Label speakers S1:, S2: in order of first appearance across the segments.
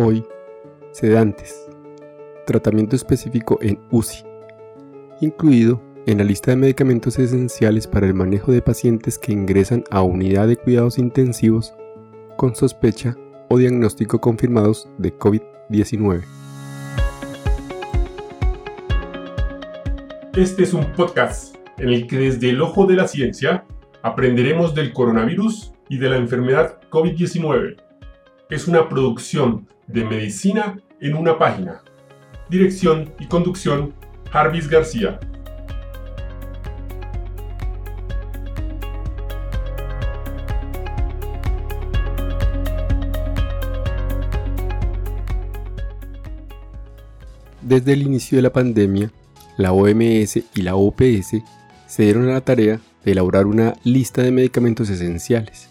S1: Hoy, sedantes. Tratamiento específico en UCI. Incluido en la lista de medicamentos esenciales para el manejo de pacientes que ingresan a unidad de cuidados intensivos con sospecha o diagnóstico confirmados de COVID-19.
S2: Este es un podcast en el que desde el ojo de la ciencia aprenderemos del coronavirus y de la enfermedad COVID-19. Es una producción de medicina en una página. Dirección y conducción, Jarvis García.
S1: Desde el inicio de la pandemia, la OMS y la OPS se dieron a la tarea de elaborar una lista de medicamentos esenciales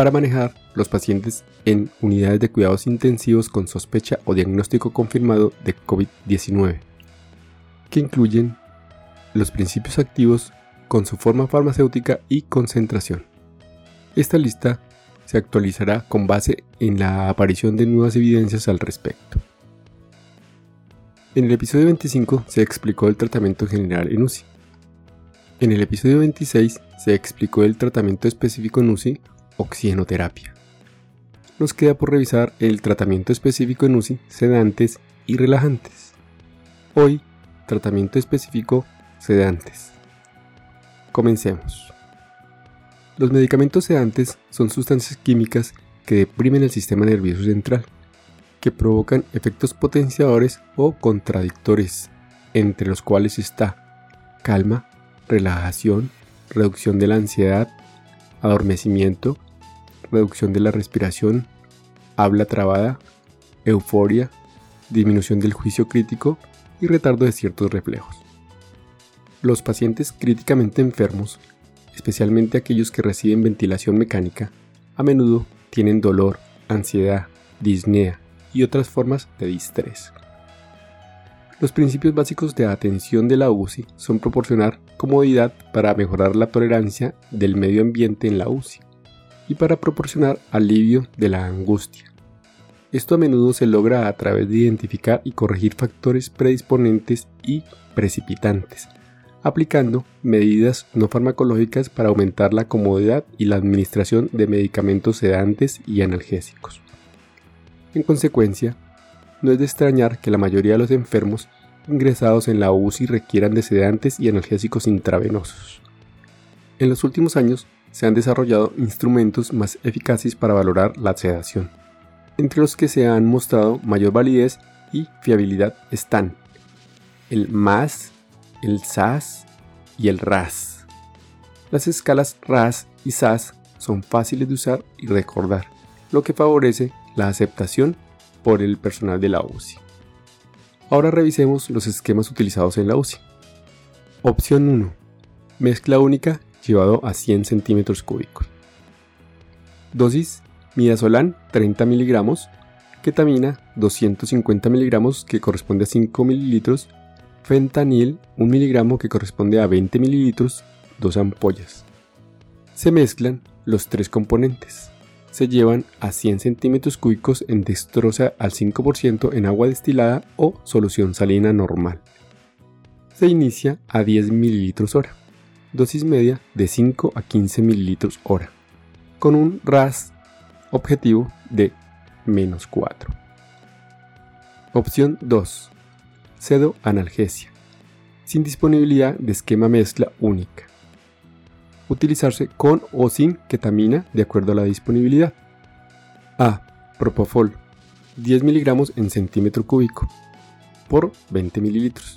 S1: para manejar los pacientes en unidades de cuidados intensivos con sospecha o diagnóstico confirmado de COVID-19, que incluyen los principios activos con su forma farmacéutica y concentración. Esta lista se actualizará con base en la aparición de nuevas evidencias al respecto. En el episodio 25 se explicó el tratamiento general en UCI. En el episodio 26 se explicó el tratamiento específico en UCI, oxigenoterapia. Nos queda por revisar el tratamiento específico en UCI, sedantes y relajantes. Hoy, tratamiento específico, sedantes. Comencemos. Los medicamentos sedantes son sustancias químicas que deprimen el sistema nervioso central que provocan efectos potenciadores o contradictores, entre los cuales está calma, relajación, reducción de la ansiedad, adormecimiento, reducción de la respiración, habla trabada, euforia, disminución del juicio crítico y retardo de ciertos reflejos. Los pacientes críticamente enfermos, especialmente aquellos que reciben ventilación mecánica, a menudo tienen dolor, ansiedad, disnea, y otras formas de distrés. Los principios básicos de atención de la UCI son proporcionar comodidad para mejorar la tolerancia del medio ambiente en la UCI y para proporcionar alivio de la angustia. Esto a menudo se logra a través de identificar y corregir factores predisponentes y precipitantes, aplicando medidas no farmacológicas para aumentar la comodidad y la administración de medicamentos sedantes y analgésicos. En consecuencia, no es de extrañar que la mayoría de los enfermos ingresados en la UCI requieran de sedantes y analgésicos intravenosos. En los últimos años se han desarrollado instrumentos más eficaces para valorar la sedación, entre los que se han mostrado mayor validez y fiabilidad están el MAS, el SAS y el RAS. Las escalas RAS y SAS son fáciles de usar y recordar, lo que favorece la aceptación por el personal de la UCI. Ahora revisemos los esquemas utilizados en la UCI. Opción 1. Mezcla única llevado a 100 centímetros cúbicos. Dosis midazolam 30 miligramos, ketamina 250 miligramos que corresponde a 5 mililitros, fentanil 1 miligramo que corresponde a 20 mililitros, dos ampollas. Se mezclan los tres componentes se llevan a 100 centímetros cúbicos en destroza al 5% en agua destilada o solución salina normal. Se inicia a 10 ml hora, dosis media de 5 a 15 ml hora, con un RAS objetivo de menos 4. Opción 2. Cedo analgesia, sin disponibilidad de esquema mezcla única utilizarse con o sin ketamina de acuerdo a la disponibilidad. A. Propofol 10 miligramos en centímetro cúbico por 20 mililitros.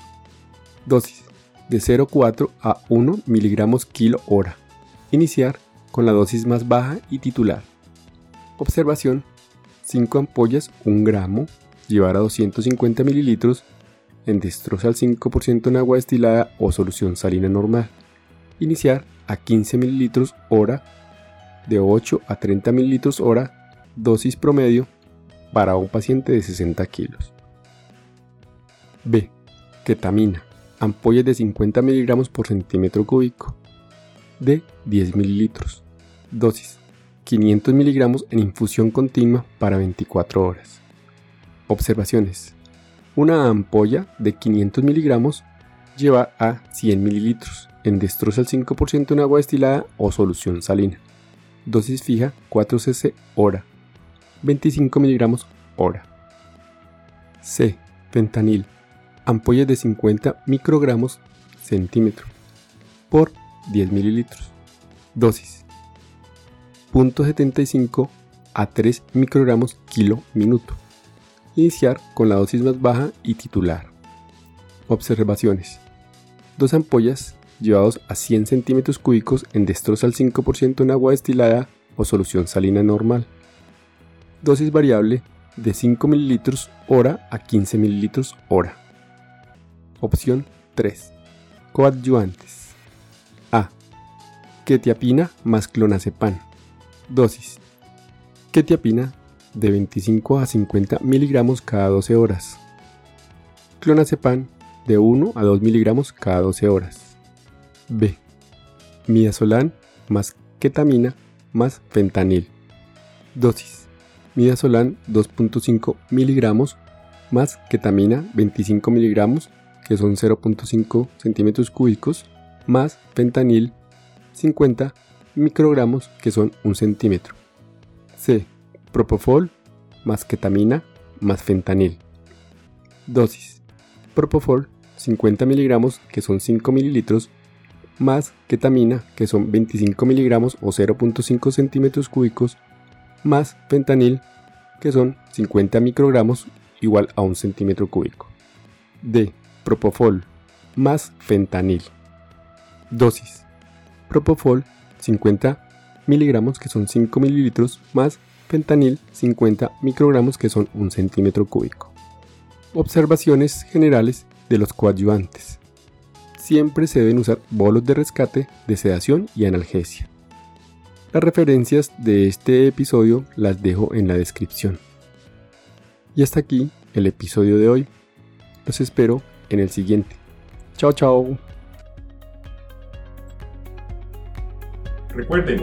S1: Dosis de 0,4 a 1 miligramos kilo hora. Iniciar con la dosis más baja y titular. Observación 5 ampollas 1 gramo, llevar a 250 mililitros en destroza al 5% en agua destilada o solución salina normal. Iniciar a 15 ml hora, de 8 a 30 ml hora, dosis promedio para un paciente de 60 kilos. B. Ketamina, ampollas de 50 mg por centímetro cúbico, de 10 ml, dosis 500 mg en infusión continua para 24 horas. Observaciones. Una ampolla de 500 miligramos lleva a 100 mililitros en destroza al 5% en agua destilada o solución salina. Dosis fija 4 cc hora. 25 miligramos hora. C. Fentanil. Ampollas de 50 microgramos centímetro por 10 mililitros. Dosis. 0.75 a 3 microgramos kilo minuto. Iniciar con la dosis más baja y titular. Observaciones. Dos ampollas llevados a 100 centímetros cúbicos en destroza al 5% en agua destilada o solución salina normal. Dosis variable de 5 ml hora a 15 ml hora. Opción 3. Coadyuvantes. A. Ketiapina más clonazepam. Dosis. Ketiapina de 25 a 50 miligramos cada 12 horas. Clonazepam de 1 a 2 miligramos cada 12 horas. B. Midazolam más ketamina más fentanil. Dosis. Midazolam 2.5 miligramos más ketamina 25 miligramos, que son 0.5 centímetros cúbicos, más fentanil 50 microgramos, que son 1 centímetro. C. Propofol más ketamina más fentanil. Dosis. Propofol 50 miligramos, que son 5 mililitros, más ketamina, que son 25 miligramos o 0.5 centímetros cúbicos, más fentanil, que son 50 microgramos igual a 1 centímetro cúbico. D. Propofol más fentanil. Dosis. Propofol 50 miligramos que son 5 mililitros más fentanil 50 microgramos que son 1 centímetro cúbico. Observaciones generales de los coadyuvantes siempre se deben usar bolos de rescate, de sedación y analgesia. Las referencias de este episodio las dejo en la descripción. Y hasta aquí el episodio de hoy. Los espero en el siguiente. Chao, chao.
S2: Recuerden,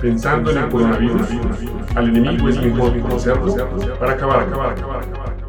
S2: pensando en el coronavirus, al enemigo es mejor conocerlo para acabar, acabar, acabar, acabar.